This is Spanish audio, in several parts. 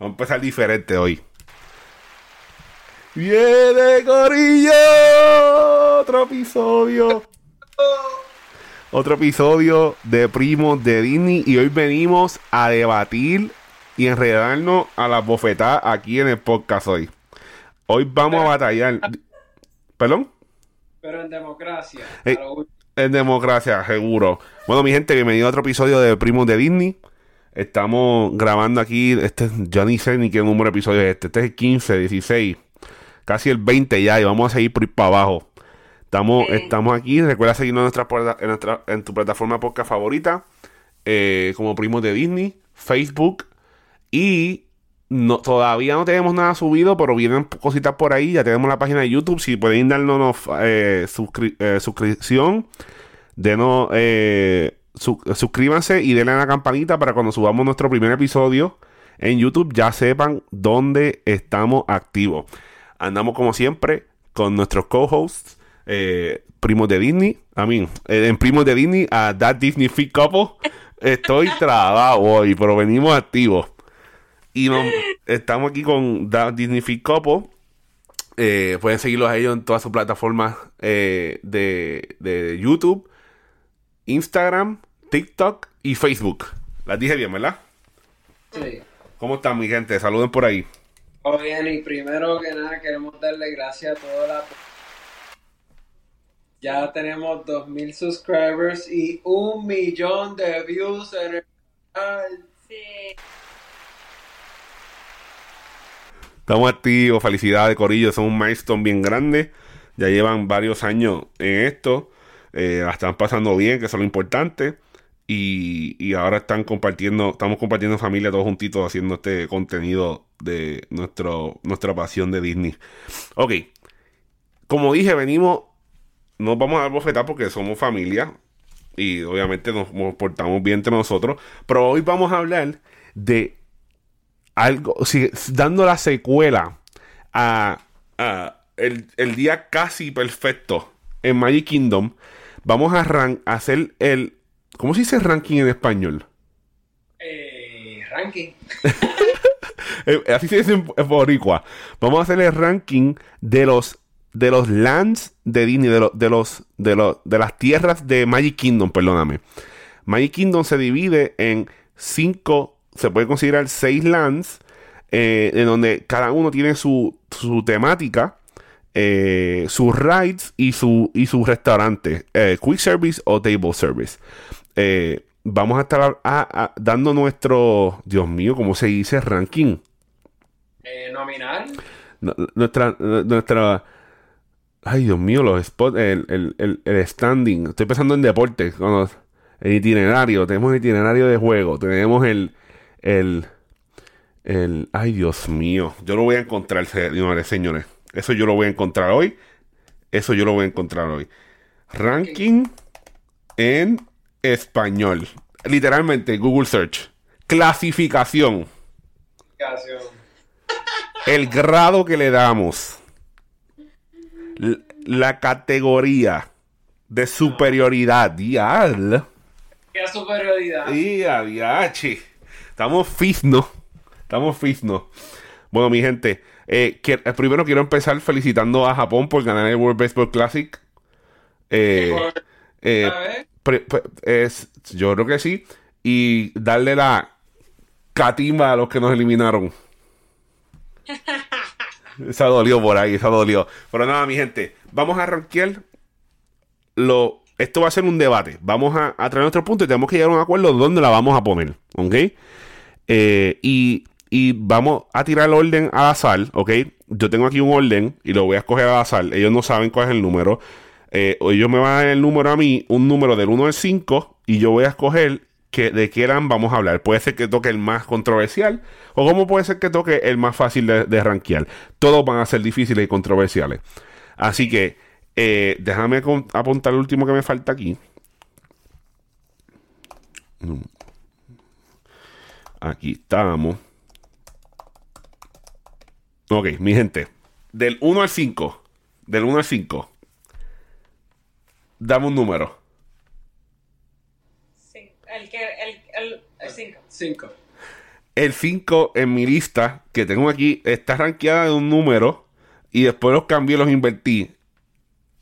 Vamos a empezar diferente hoy. Viene Corillo. Otro episodio. Otro episodio de Primos de Disney. Y hoy venimos a debatir y enredarnos a la bofetada aquí en el podcast hoy. Hoy vamos a batallar. ¿Perdón? Pero en democracia. Eh, en democracia, seguro. Bueno, mi gente, bienvenido a otro episodio de Primos de Disney. Estamos grabando aquí, este, yo ni sé ni qué número de episodio es este. Este es el 15, 16, casi el 20 ya y vamos a seguir por ir para abajo. Estamos, estamos aquí, recuerda seguirnos en, nuestra, en, nuestra, en tu plataforma podcast favorita, eh, como Primos de Disney, Facebook y no, todavía no tenemos nada subido, pero vienen cositas por ahí. Ya tenemos la página de YouTube. Si pueden darnos eh, eh, suscripción, denos eh, suscríbanse y denle a la campanita para cuando subamos nuestro primer episodio en YouTube ya sepan dónde estamos activos. Andamos como siempre con nuestros co-hosts, eh, primos de Disney. A mí, eh, en primos de Disney, a That Disney Fit Couple. Estoy trabado hoy, pero venimos activos. Y estamos aquí con That Disney Fit Couple. Eh, pueden seguirlos a ellos en todas sus plataformas de, de YouTube Instagram, TikTok y Facebook. Las dije bien, ¿verdad? Sí. ¿Cómo están, mi gente? Saluden por ahí. Bien, y primero que nada queremos darle gracias a toda la... Ya tenemos 2.000 subscribers y un millón de views en el canal. Sí. Estamos activos, felicidades Corillo, son un milestone bien grande. Ya llevan varios años en esto. Eh, la están pasando bien, que eso es lo importante. Y, ahora están compartiendo, estamos compartiendo familia todos juntitos haciendo este contenido de nuestro, nuestra pasión de Disney. Ok, como dije, venimos, nos vamos a dar bofetar porque somos familia y obviamente nos, portamos bien entre nosotros, pero hoy vamos a hablar de algo, dando la secuela a, el, el, día casi perfecto en Magic Kingdom Vamos a, hacer el. ¿Cómo se dice ranking en español? Eh, ranking. Eh, así se dice en boricua. Vamos a hacer el ranking de los de los lands de Disney, de, de los de los de las tierras de Magic Kingdom, perdóname. Magic Kingdom se divide en cinco, se puede considerar seis lands, eh, en donde cada uno tiene su, su temática eh, sus rides y su, y su restaurante, eh, quick service o table service. Eh, vamos a estar dando nuestro, Dios mío, ¿cómo se dice? Ranking. nominal. nuestra, nuestra, ay Dios mío, los spots, el, el, standing. Estoy pensando en deporte, el itinerario, tenemos el itinerario de juego, tenemos el, el, el, ay Dios mío, yo lo voy a encontrar, señores. Eso yo lo voy a encontrar hoy. Eso yo lo voy a encontrar hoy. Ranking en español. Literalmente, Google Search. Clasificación. El grado que le damos. La categoría de superioridad. Dial. ¿Qué superioridad? Día, Estamos fisno. Estamos fisno. Bueno, mi gente. Eh, eh, primero quiero empezar felicitando a Japón por ganar el World Baseball Classic. Eh, es, yo creo que sí. Y darle la catimba a los que nos eliminaron. esa dolió por ahí, esa dolió. Pero nada, mi gente, vamos a arranquear lo. Esto va a ser un debate. Vamos a, traer nuestro punto y tenemos que llegar a un acuerdo dónde la vamos a poner. ¿Ok? y y vamos a tirar el orden al azar, ¿ok? Yo tengo aquí un orden y lo voy a escoger al azar. Ellos no saben cuál es el número. Eh, ellos me van a dar el número a mí, un número del 1 al 5, y yo voy a escoger que, de qué eran vamos a hablar. Puede ser que toque el más controversial, o como puede ser que toque el más fácil de, de rankear. Todos van a ser difíciles y controversiales. Así que, eh, déjame apuntar el último que me falta aquí. Aquí estamos. Ok, mi gente. Del 1 al 5. Del 1 al 5. Dame un número. Sí, el que. El 5. 5. el 5 en mi lista que tengo aquí está rankeada de un número y después los cambié y los invertí.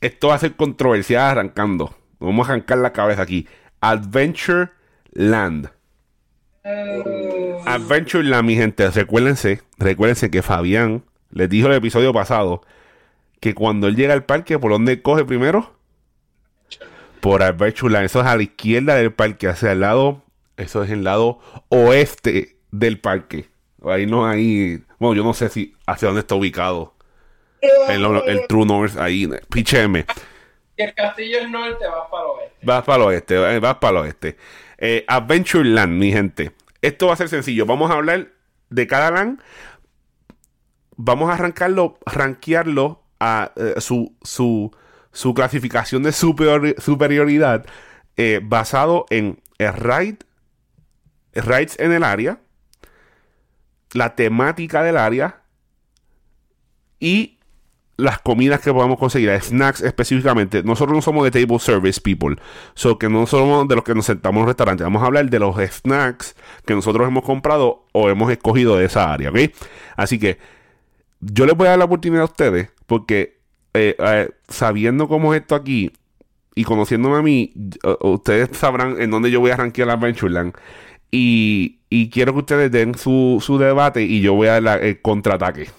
Esto va a ser controversial arrancando. Vamos a arrancar la cabeza aquí. Adventure Land. Oh. Adventure Land, mi gente, recuérdense, recuérdense que Fabián les dijo el episodio pasado que cuando él llega al parque, ¿por dónde coge primero? Por Adventure Land. Eso es a la izquierda del parque, hacia el lado, eso es el lado oeste del parque. Ahí no hay, bueno, yo no sé si hacia dónde está ubicado. El, el True North, ahí, picheme. Y el castillo del norte va para el oeste. Vas para el oeste, eh, vas para el oeste. Eh, Adventure Land, mi gente. Esto va a ser sencillo. Vamos a hablar de cada land. Vamos a arrancarlo, rankearlo a eh, su, su, su clasificación de superior- superioridad eh, basado en el raid, raids en el área, la temática del área y las comidas que podamos conseguir, snacks específicamente. Nosotros no somos de table service people, so que no somos de los que nos sentamos en un restaurante. Vamos a hablar de los snacks que nosotros hemos comprado o hemos escogido de esa área, ¿ok? Así que yo les voy a dar la oportunidad a ustedes porque eh, eh, sabiendo cómo es esto aquí y conociéndome a mí, eh, ustedes sabrán en dónde yo voy a rankear la Adventureland. Y, y quiero que ustedes den su, su debate y yo voy a dar el contraataque.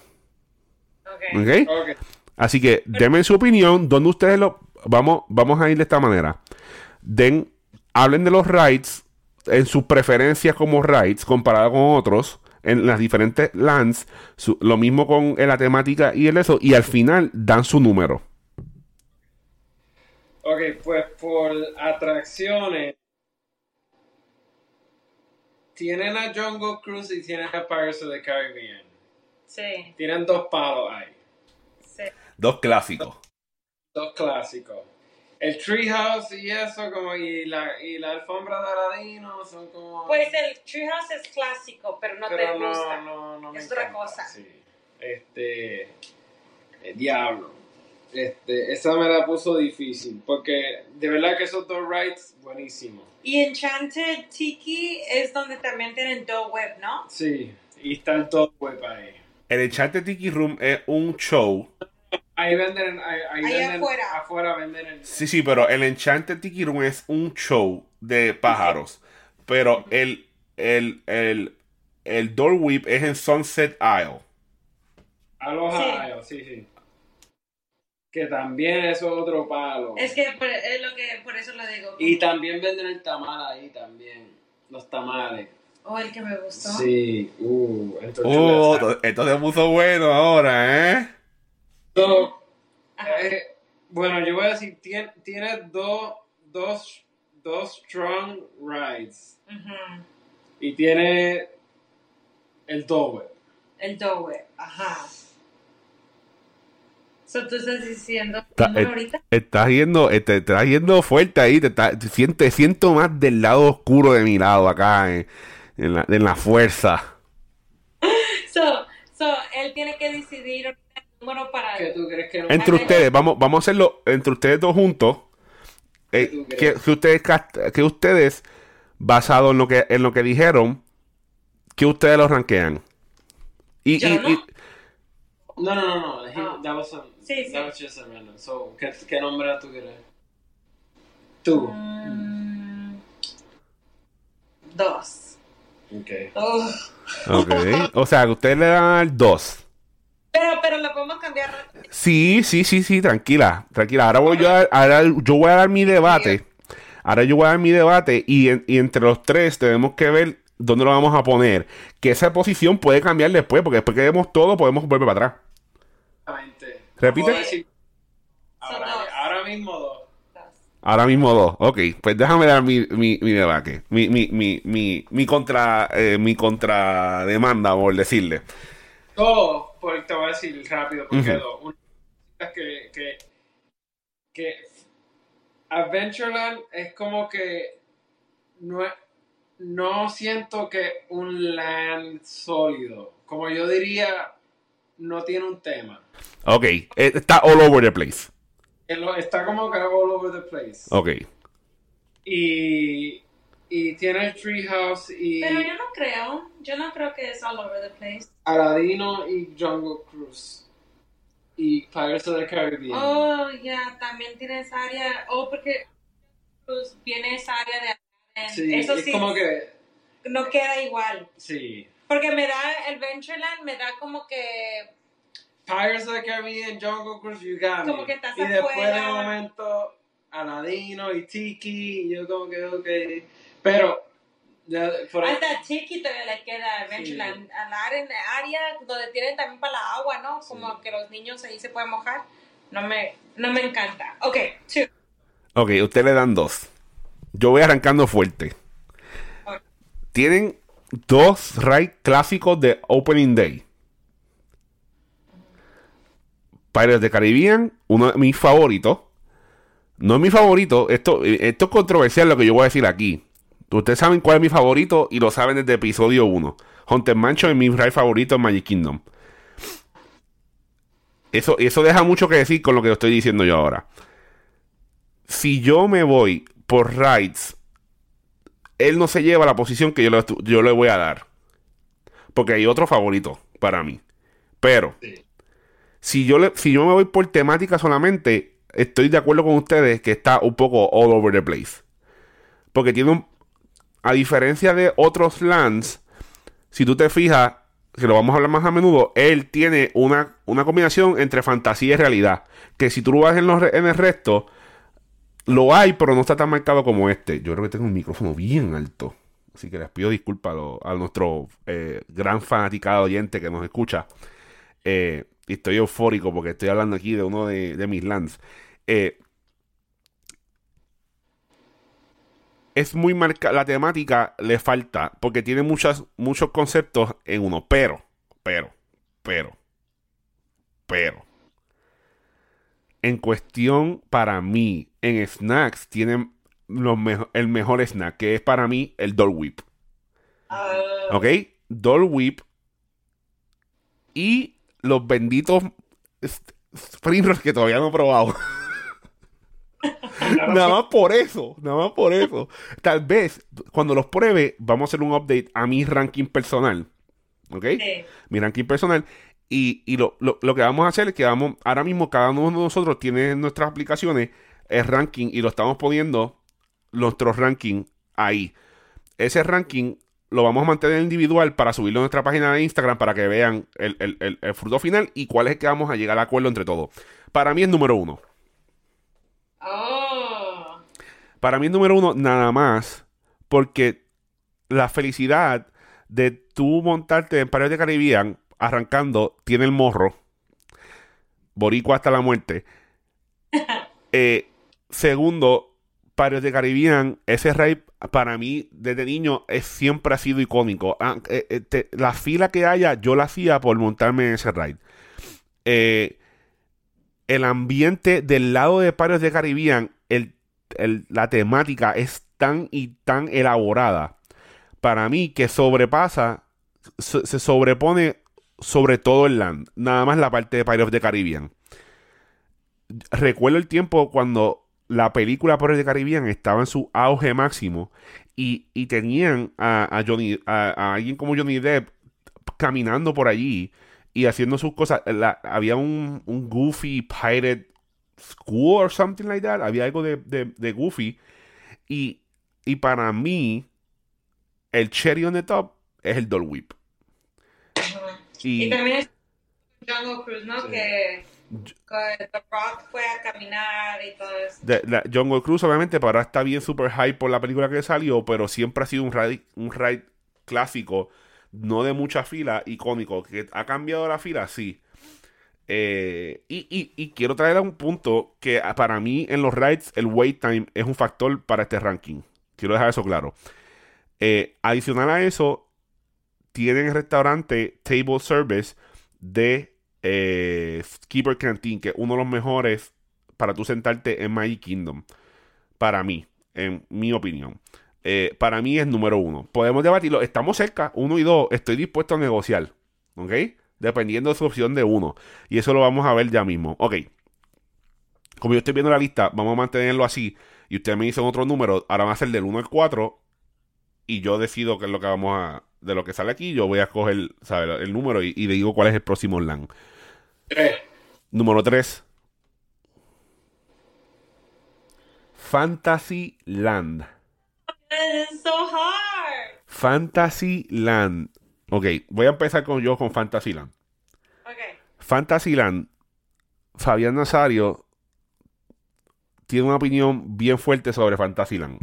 Ok. ¿Ok? Ok. Así que denme su opinión, donde ustedes lo vamos vamos a ir de esta manera. Den hablen de los rides en sus preferencias como rides comparado con otros en las diferentes lands, su- lo mismo con eh, la temática y el eso y al final dan su número. Ok, pues por atracciones. Tienen a Jungle Cruise y tienen a Pirates of the Caribbean. Sí, Tienen dos palos ahí. Dos clásicos. Dos clásicos. El Treehouse y eso, como y la, y la alfombra de Aladino son como. Pues el Treehouse es clásico, pero no pero te no, gusta. no, no me Es otra encanta, cosa. Sí. Este. El diablo. Este, esa me la puso difícil. Porque de verdad que esos dos rides, buenísimos. Y Enchanted Tiki es donde también tienen Dough Web, ¿no? Sí. Y está el top web ahí. El Enchanted Tiki Room es un show. Ahí venden, ahí, ahí Ahí venden, afuera. afuera venden el. Sí, sí, pero el Enchanted Tiki Room es un show de pájaros. Pero el, el, el, el Door Whip es en Sunset Isle. Aloha, sí. sí, Que también eso es otro palo. Es que por, es lo que por eso lo digo. Y también venden el tamal ahí también. Los tamales. O el que me gustó. Sí, uh, entonces. Oh, to- esto se puso bueno ahora, ¿eh? So, eh, bueno, yo voy a decir, tiene, tiene dos, dos, dos strong rides. Y tiene el doble. El Web, ajá. So, ¿Tú estás diciendo eh, ahorita? Estás yendo, eh, te estás yendo fuerte ahí, te, está- te siento, te siento más del lado oscuro de mi lado acá, en, en la, en la fuerza. So, so, él tiene que decidir número para... ¿Qué tú crees que no? Entre ustedes, vamos, vamos a hacerlo entre ustedes dos juntos. Eh, ¿Qué tú que, que ustedes, que ustedes, basado en lo que, en lo que dijeron, que ustedes los rankean. Y, Yo y- no. y- No, no, no, no. he- Ah. that was a- Sí, sí. that was just a random. So, ¿qué, ¿qué nombre tú quieres? Tú. Mm, dos. Ok. Ugh. ok. O sea, que ustedes le dan al 2. Pero, pero lo podemos cambiar. Sí, sí, sí, sí, tranquila, tranquila. Ahora voy yo a, ahora yo voy a dar mi debate. Ahora yo voy a dar mi debate y, en- y entre los tres tenemos que ver dónde lo vamos a poner. Que esa posición puede cambiar después, porque después que vemos todo podemos volver para atrás. Exactamente. Repite. Decir- Ahora, mismo dos. Ahora mismo dos. Ok, pues déjame dar mi, mi, mi debate. Mi, mi, mi, mi, mi contra eh, mi contrademanda, por decirle. Dos, porque te voy a decir rápido, porque dos. Una es que, que, que Adventureland es como que no, no siento que un land sólido. Como yo diría, no tiene un tema. Ok, eh, está all over the place. Está como que all over the place. Ok. Y y tiene el Treehouse y Pero yo no creo, yo no creo que es all over the place. Aladino y Jungle Cruise y Pirates of the Caribbean. Oh, ya, también tiene esa área, oh, porque pues, viene esa área de sí, Eso es sí, como que no queda igual. sí. Porque me da, el Ventureland me da como que, Pirates of the Caribbean, Jungle Cruise, you got me. Como que estás y después de afuera. momento Aladino y Tiki, y yo como que ok, pero ya, por ahí- hasta chiquito le queda Ventureland. Al área, área donde tienen también para la agua, ¿no? Como que los niños ahí se pueden mojar. No me, no me encanta. Ok, two. Ok, ustedes le dan dos. Yo voy arrancando fuerte. Tienen dos rides clásicos de Opening Day. Pirates de Caribbean, uno de mis favoritos. No es mi favorito, esto, esto es controversial lo que yo voy a decir aquí. Ustedes saben cuál es mi favorito y lo saben desde episodio 1. Haunted Mansion es mi ride favorito en Magic Kingdom. Eso, eso deja mucho que decir con lo que estoy diciendo yo ahora. Si yo me voy por rides, él no se lleva la posición que yo le, yo le voy a dar. Porque hay otro favorito para mí. Pero, si yo, le, si yo me voy por temática solamente, estoy de acuerdo con ustedes que está un poco all over the place. Porque tiene un. A diferencia de otros lands, si tú te fijas, que lo vamos a hablar más a menudo, él tiene una, una combinación entre fantasía y realidad. Que si tú lo ves en, el resto, lo hay, pero no está tan marcado como este. Yo creo que tengo un micrófono bien alto. Así que les pido disculpas a, nuestro eh, gran fanaticado oyente que nos escucha. Eh, y estoy eufórico porque estoy hablando aquí de uno de, de mis lands. Eh, es muy marcada. La temática le falta porque tiene muchas, muchos conceptos en uno. Pero, pero, pero, pero. En cuestión, para mí, en snacks, tienen los mejo- el mejor snack, que es para mí el Dole Whip. Ah, ¿Ok? Dole Whip y los benditos Spring Rolls que todavía no he probado. nada más por eso, nada más por eso. Tal vez cuando los pruebe, vamos a hacer un update a mi ranking personal. ¿Ok? sí. mi ranking personal. Y, y lo, lo- lo que vamos a hacer es que vamos, ahora mismo cada uno de nosotros tiene en nuestras aplicaciones el ranking y lo estamos poniendo nuestro ranking ahí. Ese ranking lo vamos a mantener individual para subirlo a nuestra página de Instagram para que vean el, el- el- el fruto final y cuál es el que vamos a llegar al acuerdo entre todos. Para mí es número uno. Oh. Para mí número uno nada más porque la felicidad de tú montarte en Pirates de Caribbean arrancando tiene el morro. Boricua hasta la muerte. Eh, segundo, Pirates de Caribbean, ese ride para mí desde niño es, siempre ha sido icónico. Ah, eh, eh, te- la fila que haya, yo la hacía por montarme en ese ride. Eh, el ambiente del lado de Pirates de Caribbean, el, la temática es tan y tan elaborada para mí que sobrepasa, se, sobrepone sobre todo el land, nada más la parte de Pirates of the Caribbean. Recuerdo el tiempo cuando la película Pirates of the Caribbean estaba en su auge máximo y, y tenían a, a Johnny, a, a alguien como Johnny Depp caminando por allí y haciendo sus cosas. La- había un, un Goofy Pirate School or something like that. Había algo de, de- de Goofy. Y, y para mí, el cherry on the top es el Dole Whip. Y Y, también es Jungle Cruise, ¿no? Sí. Que, que The Rock fue a caminar y todo eso. de- la- Jungle Cruise, obviamente, para ahora está bien super hype por la película que salió, pero siempre ha sido un ride, un ride clásico, no de mucha fila, icónico. ¿Que ha cambiado la fila? Sí. Eh, y, y- quiero traer a un punto que ah, para mí en los rides el wait time es un factor para este ranking. Quiero dejar eso claro. Eh, adicional a eso, tienen el restaurante Table Service de eh, Skipper Canteen, que es uno de los mejores para tú sentarte en Magic Kingdom. Para mí, en mi opinión. Eh, para mí es número uno. Podemos debatirlo. Estamos cerca, uno y dos. Estoy dispuesto a negociar. ¿Ok? Dependiendo de su opción de uno. Y eso lo vamos a ver ya mismo. Ok. Como yo estoy viendo la lista, vamos a mantenerlo así. Y ustedes me dicen otro número. Ahora va a ser del 1 al 4. y yo decido qué es lo que vamos a. De lo que sale aquí, yo voy a coger ¿sabes? el número y, y le digo cuál es el próximo LAN. Tres. Número 3. Fantasyland. It's so hard. Fantasyland. Ok, voy a empezar con yo con Fantasyland. Okay. Fantasyland, Fabián Nazario tiene una opinión bien fuerte sobre Fantasyland.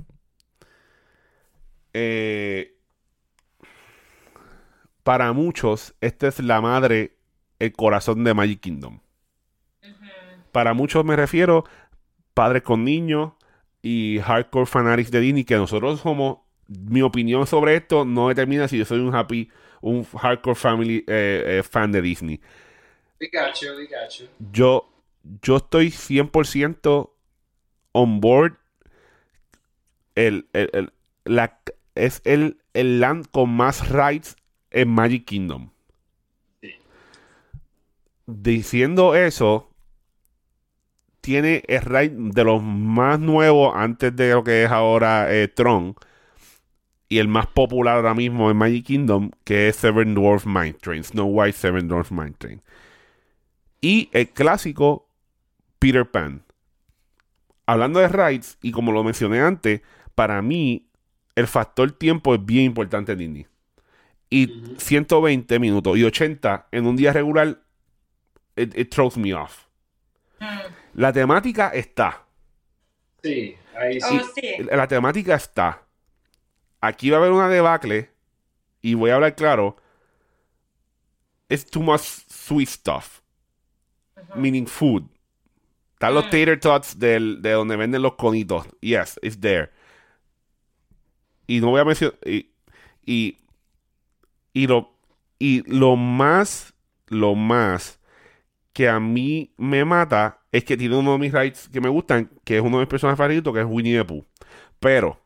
Eh, para muchos, esta es la madre, el corazón de Magic Kingdom. Para muchos me refiero padres con niños y hardcore fanatics de Disney que nosotros somos. Mi opinión sobre esto no determina si yo soy un happy, un hardcore family eh, eh, fan de Disney We got you, we got you. yo, yo estoy 100% on board. El, el- el- la, es el, el land con más rides en Magic Kingdom. Sí. Diciendo eso, tiene el ride de los más nuevos antes de lo que es ahora eh, Tron. Y el más popular ahora mismo en Magic Kingdom, que es Seven Dwarf Mine Train. Snow White Seven Dwarf Mine Train. Y el clásico Peter Pan. Hablando de rides, y como lo mencioné antes, para mí el factor tiempo es bien importante en Disney. Y Ujú. 120 minutos y 80 en un día regular, it, it throws me off. Mm. La temática está. Sí, ahí sí. Oh, sí. La temática está. Aquí va a haber una debacle. Y voy a hablar claro. It's too much sweet stuff. Meaning food. Están los Mm. tater tots del- de donde venden los conitos. Yes, it's there. Y no voy a mencionar. Y, y, y lo, y lo más, lo más que a mí me mata es que tiene uno de mis rides que me gustan, que es uno de mis personajes favoritos, que es Winnie the Pooh. Pero,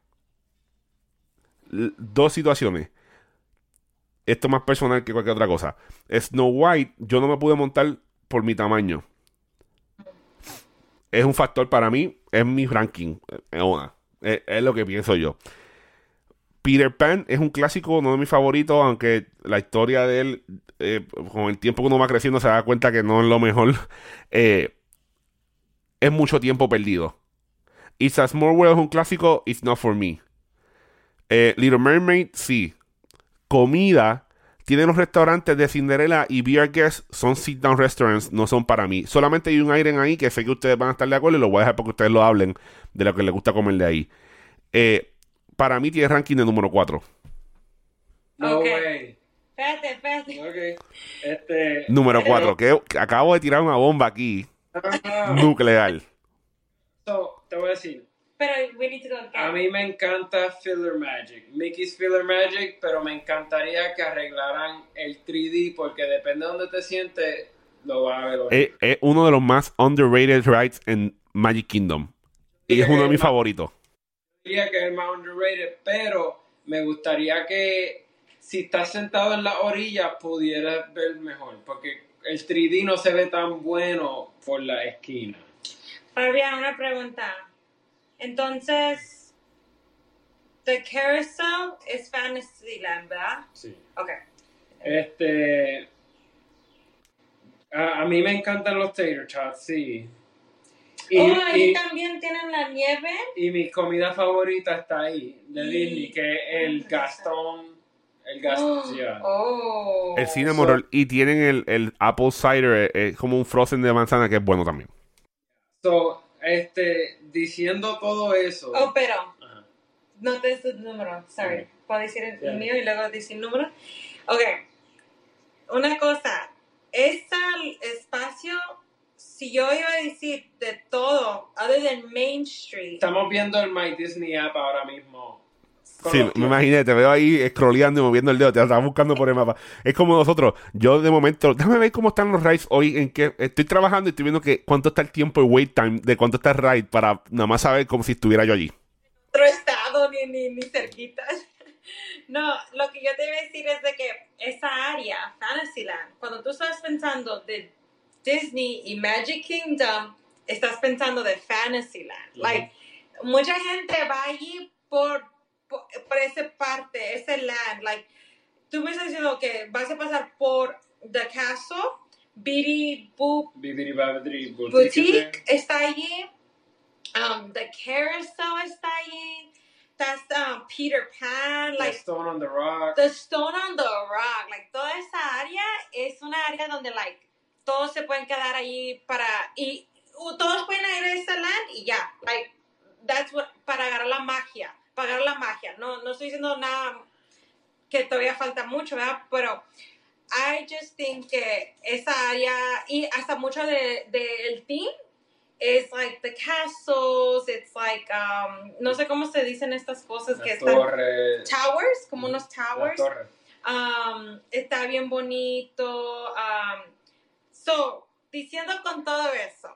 dos situaciones. Esto más personal que cualquier otra cosa. Snow White, yo no me pude montar por mi tamaño. Es un factor para mí, es mi ranking. Es, una. Es- es lo que pienso yo. Peter Pan es un clásico, uno de mis favoritos, aunque la historia de él, eh, con el tiempo que uno va creciendo, se da cuenta que no es lo mejor. Eh, es mucho tiempo perdido. It's a Small World es un clásico, it's not for me. Eh, Little Mermaid, sí. Comida, tiene los restaurantes de Cinderella y Beer Guest son sit down restaurants, no son para mí. Solamente hay un aire ahí que sé que ustedes van a estar de acuerdo y lo voy a dejar porque ustedes lo hablen de lo que les gusta comer de ahí. Eh, para mí tiene ranking de número 4. No way. Espérate, espérate. Ok. Este. Número 4, que, que acabo de tirar una bomba aquí, ah, nuclear. so, te voy a decir. Pero we need to go. A mí me encanta Filler Magic. Mickey's Filler Magic, pero me encantaría que arreglaran el 3D porque depende de donde te sientes, lo vas a ver. Es, es uno de los más underrated rides en Magic Kingdom. Y es uno de mis favoritos. Diría que es el más underrated, pero me gustaría que si estás sentado en la orilla pudieras ver mejor, porque el 3D no se ve tan bueno por la esquina. Fabián, una pregunta. Entonces, The Carousel es Fantasyland, ¿verdad? Sí. Ok. Este. A, a mí me encantan los tater tots, sí. Y, oh, ahí y- también tienen la nieve. y mi comida favorita está ahí, de Disney, que es el Gastón. El Gastón, yeah. Oh. El cinnamon roll. Y tienen el, el apple cider, eh, eh, como un frozen de manzana que es bueno también. So, este, diciendo todo eso. Oh, pero Ajá. no te des el número. Sorry. ¿Puedo decir el, el Yeah. mío y luego decir el número? Ok. Una cosa. Este espacio, si yo iba a decir de todo, other than Main Street. Estamos viendo el My Disney app ahora mismo. Sí, me imaginé, te veo ahí scrolleando y moviendo el dedo, te estás buscando por el mapa. Es como nosotros, yo de momento, déjame ver cómo están los rides hoy, en que estoy trabajando y estoy viendo que cuánto está el tiempo de wait time, de cuánto está el ride, para nada más saber como si estuviera yo allí. otro estado ni, ni, ni cerquita. No, lo que yo te iba a decir es de que esa área, Fantasyland, cuando tú estás pensando de Disney y Magic Kingdom, estás pensando de Fantasyland. Ujú. Like, mucha gente va allí por, por, por esa parte, ese land. Like, tú me estás diciendo que vas a pasar por The Castle, Biddy Boop Babidi Boutique. Boutique está allí, um, The Carousel está allí, that's um, Peter Pan, The like Stone on the Rock. The Stone on the Rock, like toda esa área es una área donde like todos se pueden quedar allí para y uh, todos pueden ir a ese land y ya, like that's what para agarrar la magia, para agarrar la magia. No no estoy diciendo nada que todavía falta mucho, ¿verdad? Pero I just think que esa área y hasta mucho de del team es like the castles, it's like um, no sé cómo se dicen estas cosas que están towers, como unos towers. Um, está bien bonito. Um, so, diciendo con todo eso,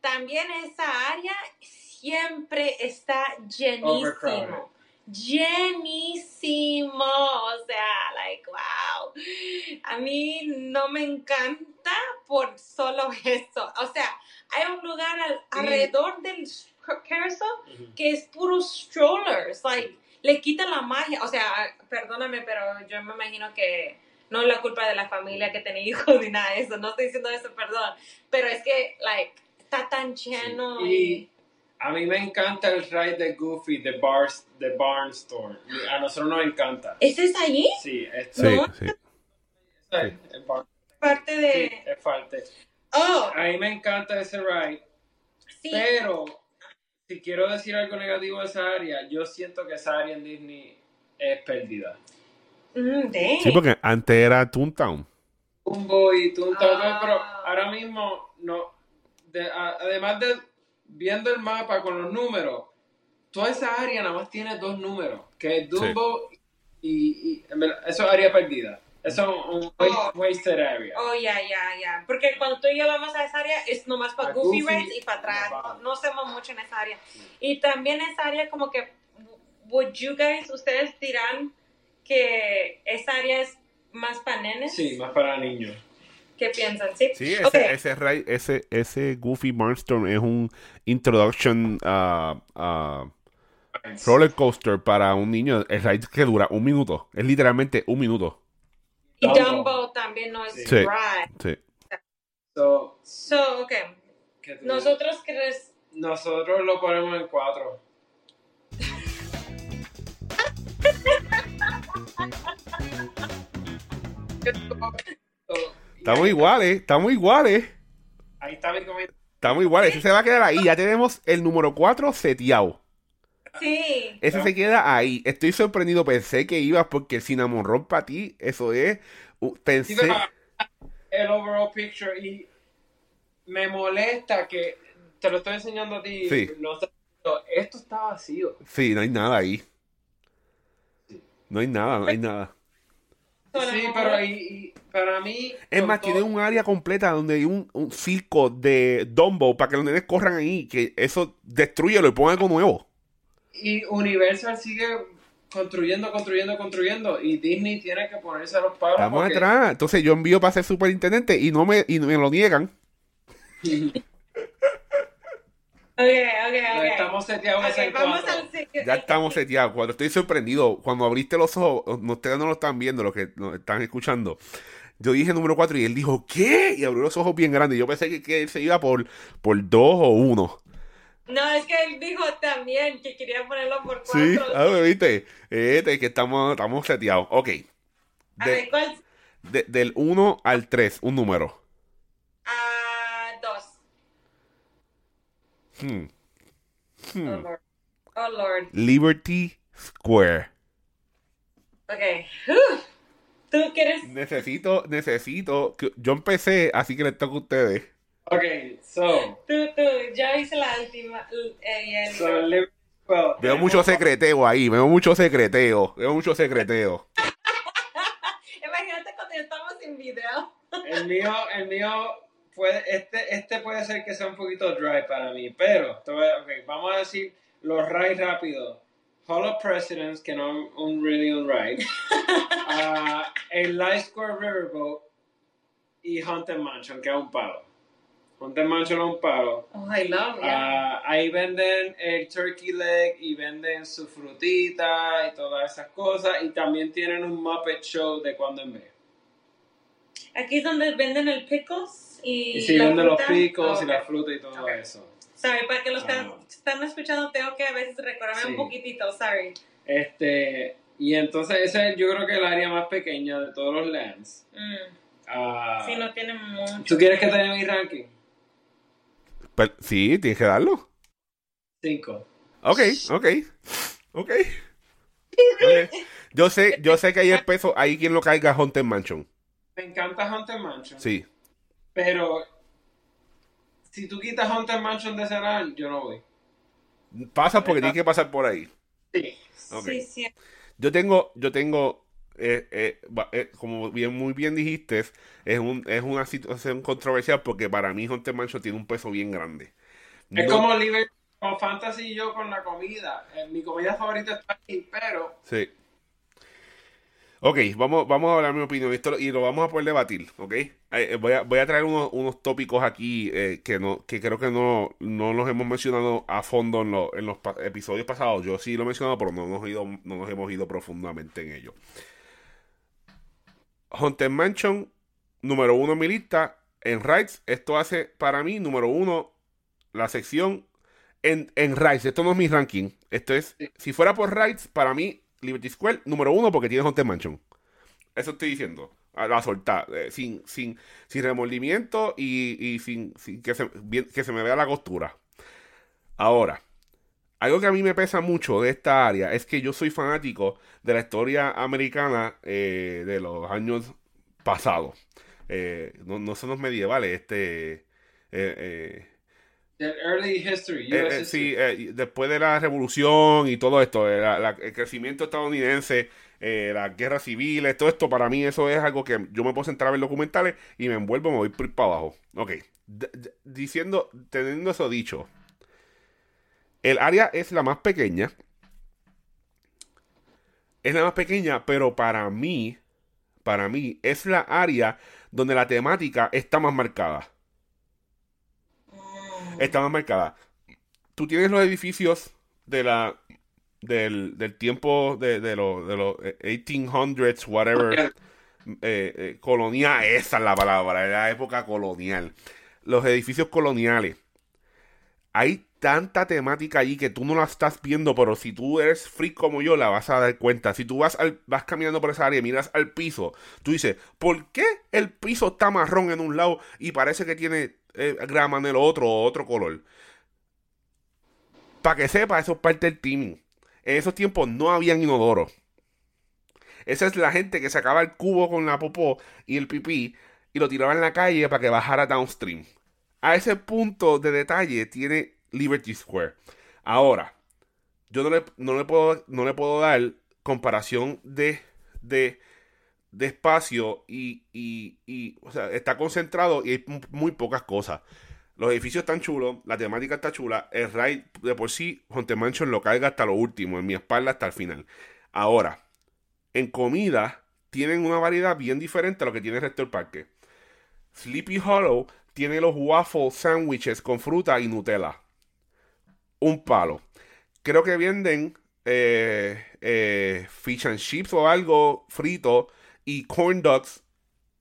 también esa área siempre está llenísimo. Llenísimo. O sea, like, wow. A mí no me encanta por solo eso. O sea, hay un lugar al- alrededor del carousel Ujú. que es puros strollers, like, le quita la magia, o sea, perdóname, pero yo me imagino que no es la culpa de la familia que tiene hijos ni nada de eso, no estoy diciendo eso, perdón, pero es que, like, está tan lleno Y a mí me encanta el ride de Goofy, de Bars, de Barnstorm. A nosotros nos encanta. ¿Ese es allí? Sí, es, Sí, No. sí. es, es Barn- Parte sí, de... es parte. Oh, A mí me encanta ese ride, sí. pero si quiero decir algo negativo de esa área, yo siento que esa área en Disney es perdida. Mm. Sí, porque antes era Toontown. Dumbo y Toontown, Ah. pero ahora mismo no. de- a- además de viendo el mapa con los números, toda esa área nada más tiene dos números, que es Dumbo y, y- verdad, eso es área perdida. Eso es un Oh. waste- wasted area. Oh, ya, ya, ya. Porque cuando tú y yo vamos a esa área es nomás para A Goofy, Goofy Rides y para atrás. y No, no hacemos mucho en esa área. Y también esa área como que, would you guys, ustedes dirán que esa área es más para nenes? Sí, más para niños. ¿Qué piensan? Sí, Sí, ese, Ok. ese, ride- ese, ese Goofy Barnstorm es un introduction a roller coaster para un niño. El ride que dura un minuto. Es literalmente un minuto. Y Dumbo. También no es Sí. Sí. ride. Sí. So, So, ok. ¿qué tú- Nosotros crees... nosotros lo ponemos en cuatro. Estamos iguales, estamos iguales. Ahí está mi comentario. Estamos iguales. Ese se va a quedar ahí. Ya tenemos el número 4 seteado. Sí. Ese se queda ahí. Estoy sorprendido. Pensé que ibas porque el cinnamon roll para ti, eso es. Sí, Pensé. el overall picture y me molesta que te lo estoy enseñando a ti. Sí. no esto está vacío. Sí, no hay nada ahí. No hay nada, no hay nada. Sí, pero y, y para mí. Es más, todo- tiene un área completa donde hay un, un circo de Dumbo para que los nenes corran ahí. Que eso destruyelo y ponga algo nuevo. Y Universal sigue construyendo, construyendo, construyendo. Y Disney tiene que ponerse a los palos. Estamos porque- atrás. Entonces yo envío para ser superintendente y no me, y me lo niegan. Ok, ok, No ok. estamos seteados Ok, en vamos cuatro. al. Ya estamos seteados. Cuando estoy sorprendido, cuando abriste los ojos, ustedes no lo están viendo, los que nos están escuchando. Yo dije número 4 y él dijo, ¿qué? Y abrió los ojos bien grandes. Yo pensé que, que él se iba por, por 2 o 1. No, es que él dijo también que quería ponerlo por cuatro. Sí, a ver, viste. Este, que estamos, estamos seteados. Ok. A De- ver, ¿cuál? de- del 1 al 3, un número. Ah, dos. Hmm. Oh, Hmm. Lord. Oh, Lord. Liberty Square. Ok. Uf. ¿Tú quieres? Necesito, necesito. que- Yo empecé, así que les toca a ustedes. Ok, so. Tú, tú. Yo hice la última. eh, el- so Liberty Square. Veo mucho secreteo ahí, veo mucho secreteo, veo mucho secreteo. Imagínate cuando estamos sin video. El mío, el mío puede, este, este puede ser que sea un poquito dry para mí, pero vamos a decir los rides rápidos. Hall of Presidents, que no es un really un ride. Ah, el Light Square Riverboat y Haunted Mansion, que es un palo. Haunted Mansion es un palo. Oh, I love, yeah. Ah, ahí venden el turkey leg y venden su frutita y todas esas cosas. Y también tienen un Muppet Show de cuando en vez. Aquí es donde venden el pickles y, Y sí, la venden los fruta. picos Oh, y la fruta y todo eso. Sorry, para que los que Ah. están escuchando tengo que a veces recordarme Sí. un poquitito, sorry. Este, y entonces ese es yo creo que el área más pequeña de todos los lands. Mm. Ah, Sí, no tiene mucho. ¿Tú quieres que te dé mi ranking? Pero- sí, tienes que darlo. Cinco. Ok, ok. Ok. Ok. Yo sé, yo sé que hay el peso, ahí quien lo caiga es Haunted Mansion. Me encanta Haunted Mansion. Sí. Pero si tú quitas Haunted Mansion de land, yo no voy. Pasa porque tienes que pasar por ahí. Sí. Sí, sí. Yo tengo, yo tengo, eh, eh, eh, como bien, muy bien dijiste, es, un, es una situación controversial porque para mí Haunted Mansion tiene un peso bien grande. Es No- como Liber como Fantasy y yo con la comida. Eh, mi comida favorita está aquí, pero Sí. Ok, vamos, vamos a hablar mi opinión esto, y lo vamos a poder debatir, ¿ok? Eh, eh, voy, a, voy a traer unos, unos tópicos aquí eh, que no que creo que no, no los hemos mencionado a fondo en, lo- en los pa- episodios pasados. Yo sí lo he mencionado, pero no nos, ido, no nos hemos ido profundamente en ello. Haunted Mansion, número uno en mi lista, en Rides, esto hace para mí, número uno, la sección en, en Rides. Esto no es mi ranking. Esto es, si fuera por Rides, para mí, Liberty Square, número uno, porque tiene Haunted Mansion. Eso estoy diciendo. A la soltar. eh, sin, sin, sin remordimiento y, y sin, sin que, se, que se me vea la costura. Ahora, algo que a mí me pesa mucho de esta área es que yo soy fanático de la historia americana eh, de los años pasados. Eh, no, no son los medievales, este. Eh, del early history, eh, US eh, sí, eh, después de la revolución y todo esto, la- la- el crecimiento estadounidense, las guerras civiles, todo esto, para mí eso es algo que yo me puedo sentar a ver documentales y me envuelvo, me voy por para abajo. Ok, D- d- diciendo, teniendo eso dicho, el área es la más pequeña, es la más pequeña, pero para mí, para mí, es la área donde la temática está más marcada Mm. está más marcada. Tú tienes los edificios de la del, del tiempo de, de los de eh, 1800s, whatever, eh, eh, colonial, esa es la palabra, de la época colonial. Los edificios coloniales. Hay tanta temática allí que tú no la estás viendo, pero si tú eres freak como yo, la vas a dar cuenta. Si tú vas, al- vas caminando por esa área y miras al piso, tú dices, ¿por qué el piso está marrón en un lado y parece que tiene eh, grama en el otro otro color? Para que sepa, eso es parte del teaming. En esos tiempos no habían inodoro. Esa es la gente que sacaba el cubo con la popó y el pipí y lo tiraba en la calle para que bajara downstream. A ese punto de detalle tiene Liberty Square. Ahora, yo no le, no le puedo, no le puedo dar comparación de, de, de espacio y, y, y, o sea, está concentrado y hay muy pocas cosas. Los edificios están chulos, la temática está chula, el ride de por sí, Haunted Mansion lo carga hasta lo último, en mi espalda hasta el final. Ahora, en comida, tienen una variedad bien diferente a lo que tiene el resto del parque. Sleepy Hollow tiene los waffle sandwiches con fruta y Nutella. Un palo. Creo que venden eh, eh, fish and chips o algo frito y corn dogs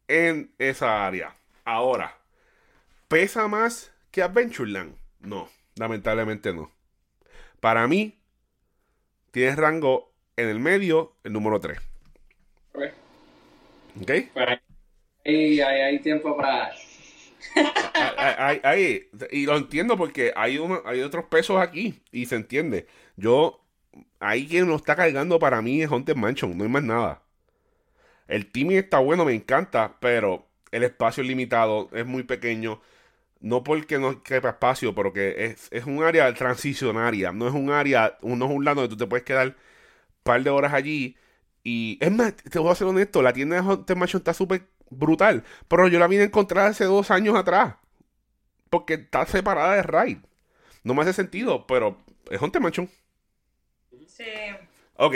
en esa área. Ahora, ¿pesa más que Adventureland? No, lamentablemente no. Para mí, tiene rango en el medio, el número 3. Ok. ¿Ok? Pues ahí hay, tiempo para... Hay- y lo entiendo porque hay, uno- hay otros pesos aquí y se entiende. Yo, ahí quien lo está cargando para mí es Haunted Mansion, no hay más nada. El teaming está bueno, me encanta, pero el espacio es limitado, es muy pequeño. No porque no quepa espacio, pero que es, es un área transicionaria, no es un área, no es un lado donde tú te puedes quedar un par de horas allí. Y es más, te voy a ser honesto, la tienda de Haunted Mansion está súper brutal, pero yo la vine a encontrar hace dos años atrás. Porque está separada de Raid. No me hace sentido, pero es Haunted Mansion. Sí. Ok.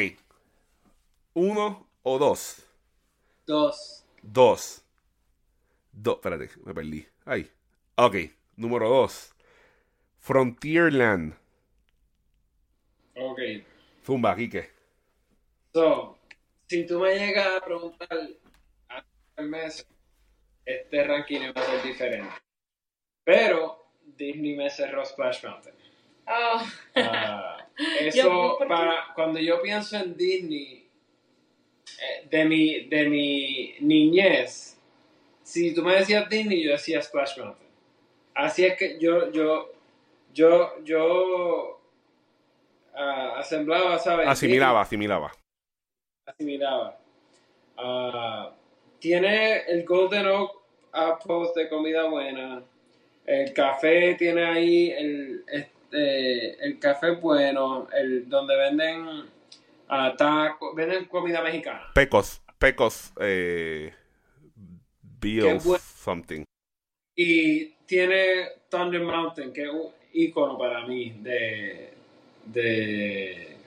Uno o dos. Dos. Dos. Dos. Espérate, me perdí. Ahí. Ok. Número 2. Frontierland. Ok. Zumba, Kike. So, si tú me llegas a preguntar hace tres meses, este ranking va a ser diferente. Pero Disney me cerró Splash Mountain. Oh. Ah, eso, para, cuando yo pienso en Disney, de mi, de mi niñez, si tú me decías Disney, yo decía Splash Mountain. Así es que yo, yo, yo, yo ah, asemblaba, ¿sabes? Asimilaba, asimilaba. asimilaba. Ah, tiene el Golden Oak Post de comida buena. El café tiene ahí el, este, el café bueno, el donde venden venden comida mexicana. Pecos, Pecos, eh, Bills, something. Y tiene Thunder Mountain, que es un icono para mí de, de,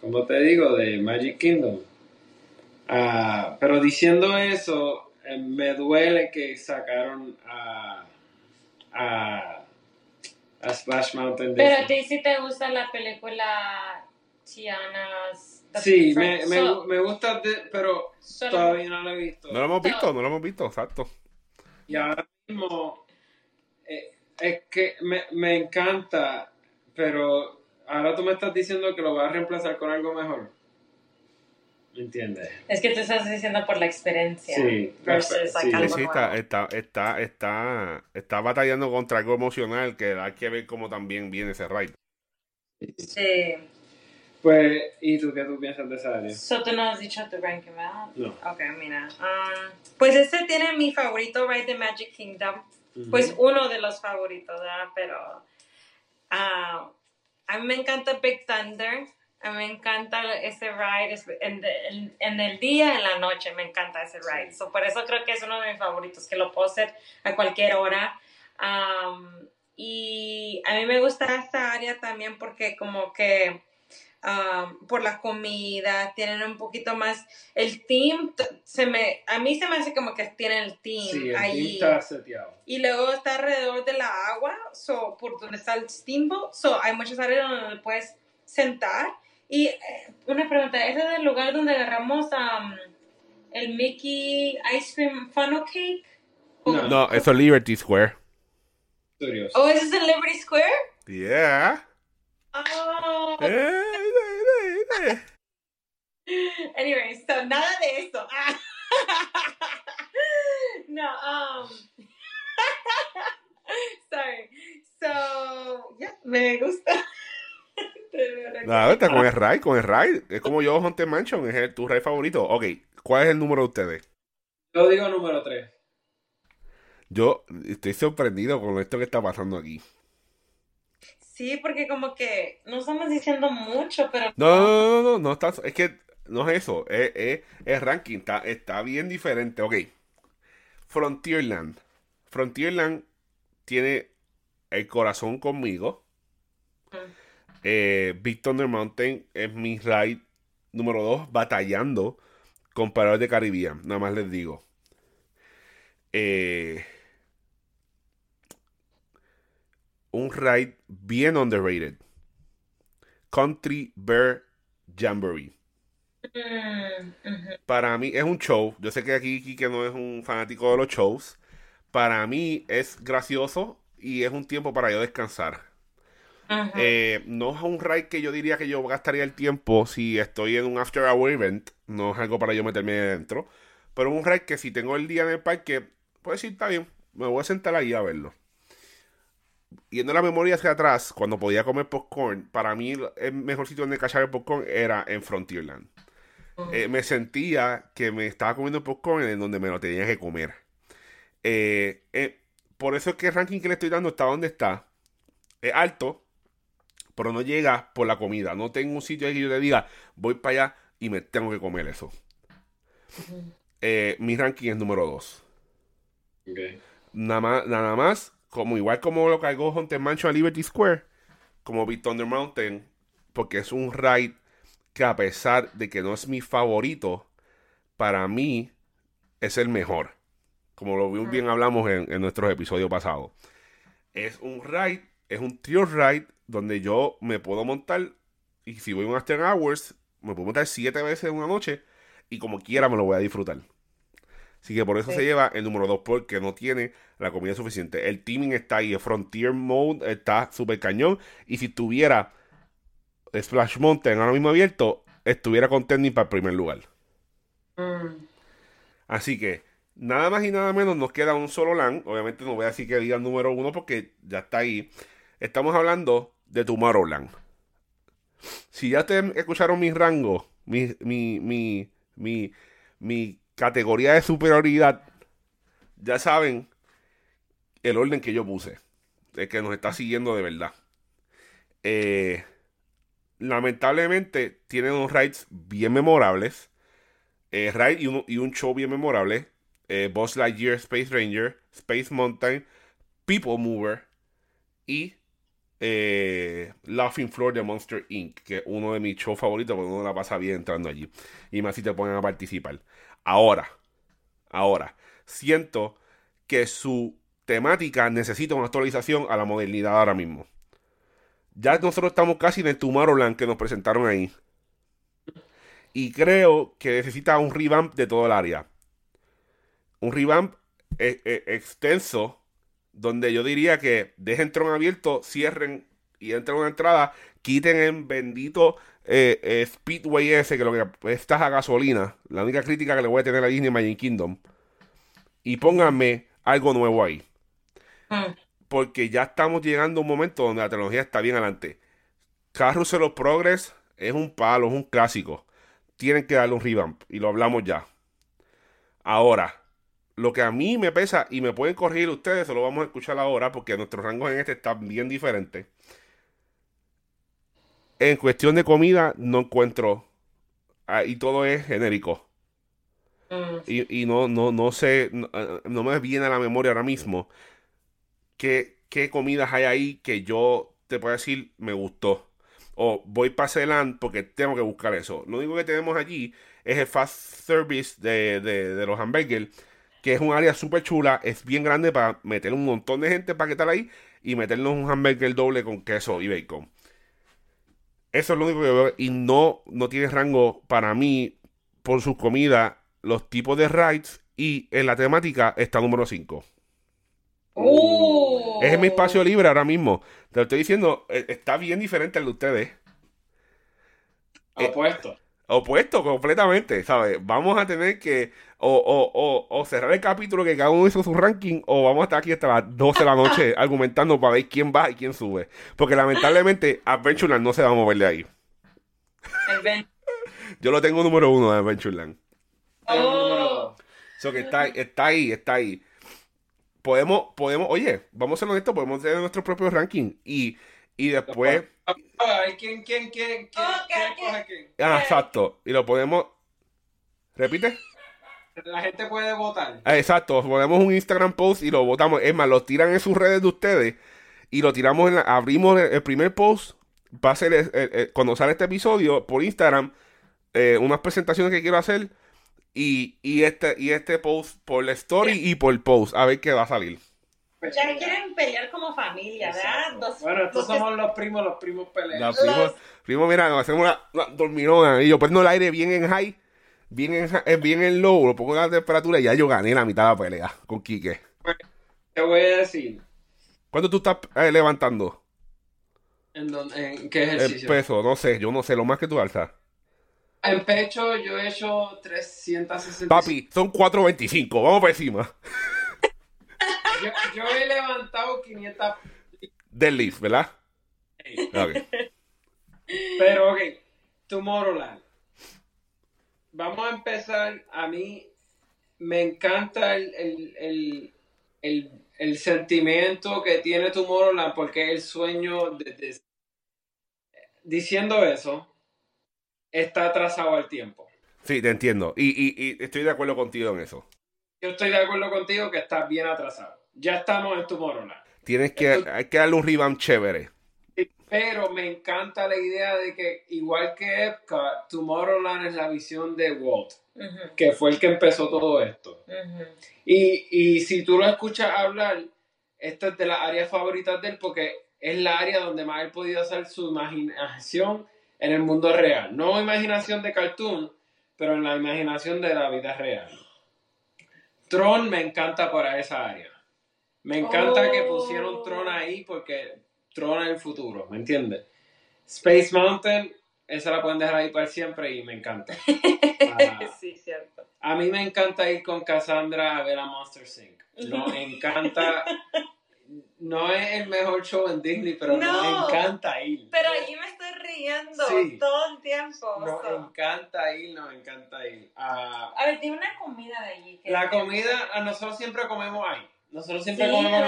¿cómo te digo? De Magic Kingdom. Ah, pero diciendo eso, eh, me duele que sacaron a, a, a Splash Mountain de Pero a ti sí te gusta la película Tiana's... The Sí, me, me, so- me gusta, de- pero solo- todavía no lo he visto. No lo hemos visto, no lo hemos visto, exacto. Y ahora mismo eh, es que me, me encanta, pero ahora tú me estás diciendo que lo vas a reemplazar con algo mejor. ¿Me entiendes? Es que tú estás diciendo por la experiencia. Sí, Versus sí, algo Sí, está, está, está, está, está batallando contra algo emocional que hay que ver cómo también viene ese ride. Sí. Pues, ¿y tú qué tú piensas de esa área? So, tú no has dicho tu ranking, ¿verdad? No. Ok, mira. um, pues este tiene mi favorito ride de Magic Kingdom. Ujú. Pues uno de los favoritos, ¿verdad? Pero ah, a mí me encanta Big Thunder. A mí me encanta ese ride en- en el día, en la noche, me encanta ese ride. Sí. So, por eso creo que es uno de mis favoritos, que lo puedo hacer a cualquier hora. Um, y a mí me gusta esta área también porque como que um, por la comida, tienen un poquito más, el team, se me, a mí se me hace como que tienen el team Sí, el team ahí. está seteado. Y luego está alrededor de la agua, so, por donde está el steamboat. So, hay muchas áreas donde puedes sentar. Y eh, una pregunta, ¿ese es el lugar donde agarramos um, el Mickey Ice Cream Funnel Cake? No. No, eso es Liberty Square. Studios. ¿O ese es en Liberty Square? Yeah. Oh. Eh, eh, eh, eh. Anyway, so nada de eso. Ah. no, um. Sorry. So, yeah, me gusta. Nada, está con el ride, con el ride. Es como yo, Haunted Mansion, es el, tu ride favorito. Ok, ¿cuál es el número de ustedes? Yo digo número 3. Yo estoy sorprendido con esto que está pasando aquí. Sí, porque como que no estamos diciendo mucho, pero No, no, no, no, no, está, es que no es eso, es, el ranking está, está bien diferente. Ok, Frontierland. Frontierland tiene el corazón conmigo. Eh, Big Thunder Mountain es mi ride número 2, batallando con Pirates de Caribbean. Nada más les digo. Eh, un ride bien underrated. Country Bear Jamboree. Mm. Para mí es un show. Yo sé que aquí que no es un fanático de los shows. Para mí es gracioso y es un tiempo para yo descansar. Eh, no es un ride que yo diría que yo gastaría el tiempo si estoy en un after hour event. No es algo para yo meterme adentro. Pero un ride que si tengo el día en el parque, pues sí, está bien. Me voy a sentar ahí a verlo. Yendo la memoria hacia atrás, cuando podía comer popcorn, para mí el mejor sitio donde cachar el popcorn era en Frontierland. Eh, me sentía que me estaba comiendo popcorn en donde me lo tenía que comer. Eh, eh, por eso es que el ranking que le estoy dando está donde está. Es alto, pero no llega por la comida. No tengo un sitio ahí que yo te diga, voy para allá y me tengo que comer eso. Mi ranking es número 2. Nada más, nada más, como igual como lo cargó Haunted Mansion a Liberty Square, como Big Thunder Mountain, porque es un ride que a pesar de que no es mi favorito, para mí es el mejor. como lo bien, bien hablamos en, en nuestros episodios pasados. Es un ride, es un trio ride donde yo me puedo montar y si voy un After Hours, me puedo montar siete veces en una noche y como quiera me lo voy a disfrutar. Así que por eso Sí. se lleva el número 2 porque no tiene la comida suficiente. El teaming está ahí, el Frontier Mode está súper cañón. Y si tuviera Splash Mountain ahora mismo abierto, estuviera contending para el primer lugar. Mm. Así que nada más y nada menos nos queda un solo LAN. Obviamente no voy a decir que diga el número uno porque ya está ahí. Estamos hablando de Tomorrowland. Si ya ustedes escucharon mis rangos, mi, mi, mi, mi, mi categoría de superioridad, ya saben el orden que yo puse. El que nos está siguiendo de verdad. Eh, lamentablemente tienen unos rides bien memorables. Eh, ride y un, y un show bien memorable. Eh, Buzz Lightyear Space Ranger, Space Mountain, People Mover y eh, Laughing Floor de Monster Inc., que es uno de mis shows favoritos porque uno la pasa bien entrando allí. Y más si te ponen a participar. Ahora, ahora, siento que su temática necesita una actualización a la modernidad ahora mismo. Ya nosotros estamos casi en el Tomorrowland que nos presentaron ahí. Y creo que necesita un revamp de todo el área. Un revamp eh, eh, extenso donde yo diría que dejen tron abierto, cierren y entren una entrada, quiten el bendito eh, eh, Speedway ese que lo que está es a gasolina. La única crítica que le voy a tener a Disney Magic Kingdom. Y pónganme algo nuevo ahí. Mm. Porque ya estamos llegando a un momento donde la tecnología está bien adelante. Carrusel of Progress es un palo, es un clásico. Tienen que darle un revamp. Y lo hablamos ya. Ahora, lo que a mí me pesa, y me pueden corregir ustedes, se lo vamos a escuchar ahora, porque nuestros rangos en este están bien diferentes. En cuestión de comida, no encuentro. ah, y todo es genérico. Mm. Y, y no, no, no sé, no, eh, no me viene a la memoria ahora mismo qué, qué comidas hay ahí que yo te puedo decir me gustó. O voy para Celan porque tengo que buscar eso. Lo único que tenemos allí es el fast service de, de, de los hamburgers, que es un área súper chula, es bien grande para meter un montón de gente para que estar ahí y meternos un hamburger doble con queso y bacon. Eso es lo único que veo. Y no, no tiene rango para mí por su comida, los tipos de rides y en la temática está número 5. Uh. Es mi espacio libre ahora mismo. Te lo estoy diciendo, eh, está bien diferente al de ustedes. Eh, Opuesto. Completamente, ¿sabes? Vamos a tener que o, o, o, o cerrar el capítulo que cada uno hizo su ranking o vamos a estar aquí hasta las 12 de la noche argumentando para ver quién baja y quién sube. Porque lamentablemente Adventureland no se va a mover de ahí. Yo lo tengo número uno de Adventureland. Oh. So que está, está ahí, está ahí. Podemos, podemos, oye, vamos a ser honestos, podemos tener nuestro propio ranking y, y después, A ver, ¿quién, quién, quién, quién, quién coge quién? ah, exacto, y lo podemos, repite, La gente puede votar. Ah, exacto, ponemos un Instagram post y lo votamos, es más, lo tiran en sus redes de ustedes y lo tiramos en la, abrimos el, el primer post, va a ser el- el- el- cuando sale este episodio por Instagram, eh, unas presentaciones que quiero hacer y, y este, y este post por la story y por el post, a ver qué va a salir. Ya quieren pelear como familia, ¿verdad? Dos- Bueno, estos somos los primos, los primos pelean. primo, primo, mira, nos hacemos una, una dormirona y yo prendo el aire bien en high, bien en, eh, bien en low, lo pongo a la temperatura y ya yo gané la mitad de la pelea con Quique. Te voy a decir ¿Cuánto tú estás eh, levantando? en, don- en qué El ejercicio. peso, no sé, yo no sé, lo más que tú alzas. En pecho yo he hecho 365. Papi, son 4.25, vamos para encima. Yo, yo he levantado 500. Deadlift, ¿verdad? Ok. Pero ok, Tomorrowland. Vamos a empezar. A mí me encanta el, el, el, el, el sentimiento que tiene Tomorrowland porque es el sueño de, de- Diciendo eso, está atrasado al tiempo. Sí, te entiendo. Y, y, y estoy de acuerdo contigo en eso. Yo estoy de acuerdo contigo que está bien atrasado. Ya estamos en Tomorrowland. Tienes que, hay que darle un revamp chévere. Pero me encanta la idea de que, igual que Epcot, Tomorrowland es la visión de Walt. Que fue el que empezó todo esto. Y, y si tú lo escuchas hablar, esta es de las áreas favoritas de él porque es la área donde más él podido hacer su imaginación en el mundo real. No imaginación de cartoon, pero en la imaginación de la vida real. Tron me encanta para esa área. Me encanta que Oh. pusieron Tron ahí porque Tron es el futuro, ¿me entiendes? Space Mountain, esa la pueden dejar ahí para siempre y me encanta. Ah. sí, cierto. A mí me encanta ir con Cassandra a ver a Monster Inc. Nos encanta. No es el mejor show en Disney, pero No. nos encanta ir. Pero allí me estoy riendo Sí. todo el tiempo. Nos so. encanta ir, nos encanta ir. Ah, A ver, dime una comida de allí. que- la comida, a nosotros siempre comemos ahí. Nosotros siempre Sí, comemos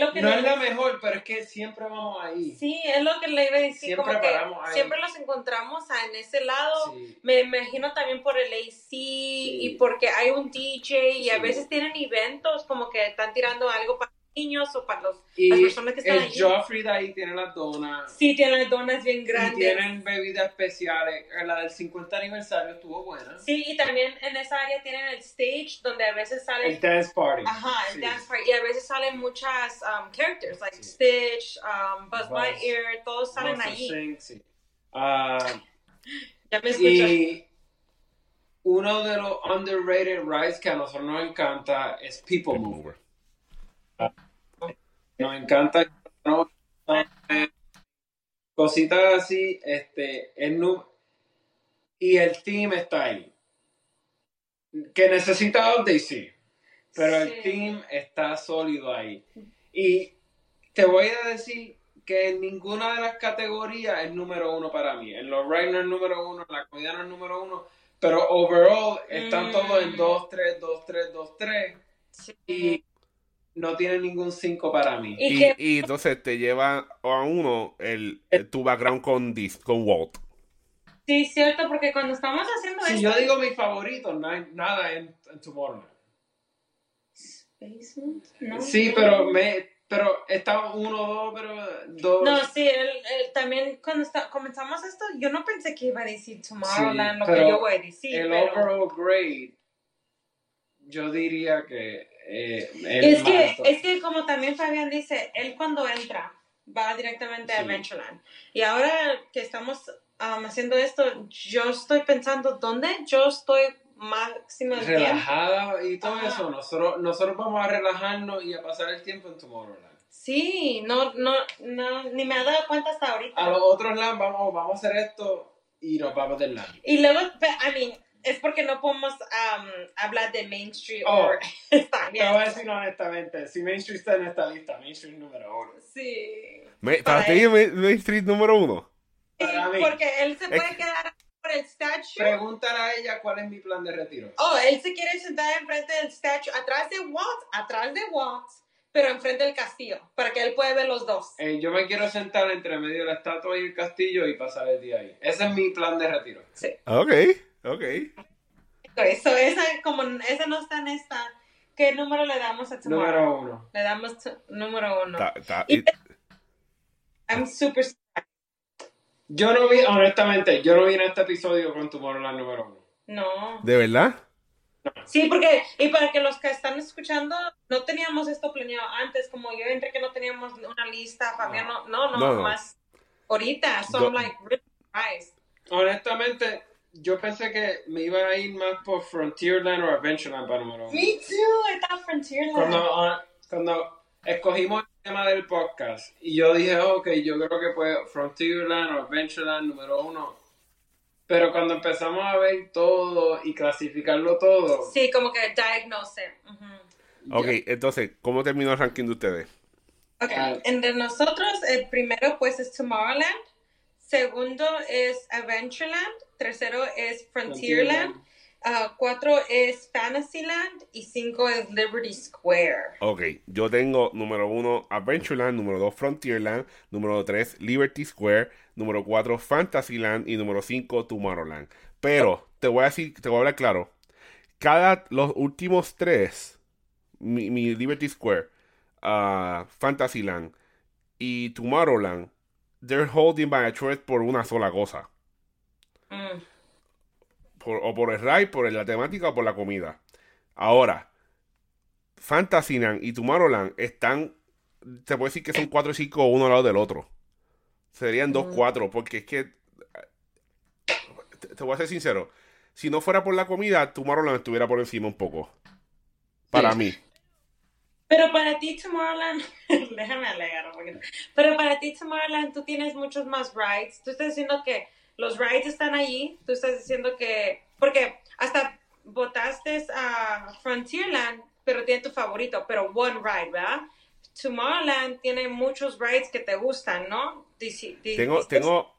lo que No es la mejor, pero es que siempre vamos ahí. Sí, es lo que le iba a decir. Siempre como que paramos ahí. siempre los encontramos en ese lado. Sí. Me imagino también por el AC y porque hay un DJ y a Sí. veces tienen eventos como que están tirando algo para niños o para los... Y Las personas que están el allí. Joffrey de ahí tiene las donas. Sí, tienen donas bien Y grandes. tienen bebidas especiales. La del 50 aniversario estuvo buena. Sí, y también en esa área tienen el stage donde a veces salen... El dance party. Ajá, el Sí. dance party. Y a veces salen muchas um, characters, like Sí. Stitch, um, Buzz Buzz. Lightyear, todos salen Monster allí. Inc., sí. Ah, Ya me escuchas. y uno de los underrated rides que a nosotros nos encanta es People Mover. Nos encanta no, eh, cositas así, este, el y el team está ahí. Que necesita update, sí, pero el Sí. team está sólido ahí. Y te voy a decir que en ninguna de las categorías es número uno para mí. En los rides no es número uno, en la comida no es número uno, pero overall están Mm. todos en 2, 3, 2, 3, 2, 3 Sí. y no tiene ningún 5 para mí. Y Y, que- y entonces te lleva a uno el, el- tu background con, Dis- con Walt. Sí, cierto, porque cuando estamos haciendo Si esto... yo digo mis favoritos, no hay nada en, en Tomorrowland. ¿no? Sí, pero me pero está uno, dos, pero dos. No, sí, el, el- también cuando está- comenzamos esto, yo no pensé que iba a decir Tomorrowland, Sí, lo que pero yo voy a decir, el pero... overall grade, yo diría que eh, Es que, es que como también Fabián dice, él cuando entra va directamente a Sí. Adventureland. Y ahora que estamos um, haciendo esto, yo estoy pensando, ¿dónde yo estoy máximo relajada y todo Ajá. eso. Nosotros, nosotros vamos a relajarnos y a pasar el tiempo en Tomorrowland. Sí, no, no, no, ni me he dado cuenta hasta ahorita. A los otros land vamos, vamos a hacer esto y nos vamos del land. Y luego, I mean, es porque no podemos um, hablar de Main Street Oh. o está Te bien. voy a decir honestamente, si Main Street está en esta lista, Main Street número uno. Sí. Me- Para ¿Para ti es Main Main Street número uno? Para mí. Porque él se Es puede que- quedar por el statue. Pregúntale a ella cuál es mi plan de retiro. Oh, él se quiere sentar enfrente del statue, atrás de Walt, atrás de Walt, pero enfrente del castillo, para que él pueda ver los dos. Eh, yo me quiero sentar entre medio de la estatua y el castillo y pasar el día ahí. Ese es mi plan de retiro. Sí. Ok, ok. Eso, esa, como esa no está en esta. ¿Qué número le damos a Tomorrow? Número uno. Le damos número uno. Ta- ta- Y- I'm super. Yo no vi, honestamente, yo no vi en este episodio con Tomorrowland número uno. No. ¿De verdad? Sí, porque, y para que los que están escuchando, no teníamos esto planeado antes, como yo entré que no teníamos una lista, Fabián, no, no, no, No, no. más ahorita, son Yo- like really surprised. Honestamente, yo pensé que me iba a ir más por Frontierland o Adventureland para número uno. Me too, I thought Frontierland. Cuando, ah, cuando escogimos el tema del podcast y yo dije, ok, yo creo que pues Frontierland o Adventureland número uno. Pero cuando empezamos a ver todo y clasificarlo todo, Sí, como que diagnose. Ujú. Ok, entonces, ¿cómo terminó el ranking de ustedes? Ok, Ah. entre nosotros, el primero pues es Tomorrowland, segundo es Adventureland, tercero es Frontierland, ah, cuatro es Fantasyland y cinco es Liberty Square. Ok, yo tengo número uno Adventureland, número dos Frontierland, número tres Liberty Square, número cuatro Fantasyland y número cinco Tomorrowland. Pero te voy a decir, te voy a hablar claro. Cada los últimos tres, mi, mi Liberty Square, ah, Fantasyland y Tomorrowland, they're holding by a thread por una sola cosa. Mm. por- o por el ride, por la temática o por la comida. Ahora, Fantasyland y Tomorrowland están, se puede decir que son 4 y 5 uno al lado del otro. Serían 2, 4, porque es que, te, te voy a ser sincero, si no fuera por la comida, Tomorrowland estuviera por encima un poco. Para Sí. mí. Pero para ti, Tomorrowland, déjame alegar un poquito. Pero para ti, Tomorrowland, tú tienes muchos más rides. Tú estás diciendo que los rides están allí. Tú estás diciendo que. Porque hasta votaste a Frontierland, pero tiene tu favorito, pero one ride, ¿verdad? Tomorrowland tiene muchos rides que te gustan, ¿no? Di- Tengo, tengo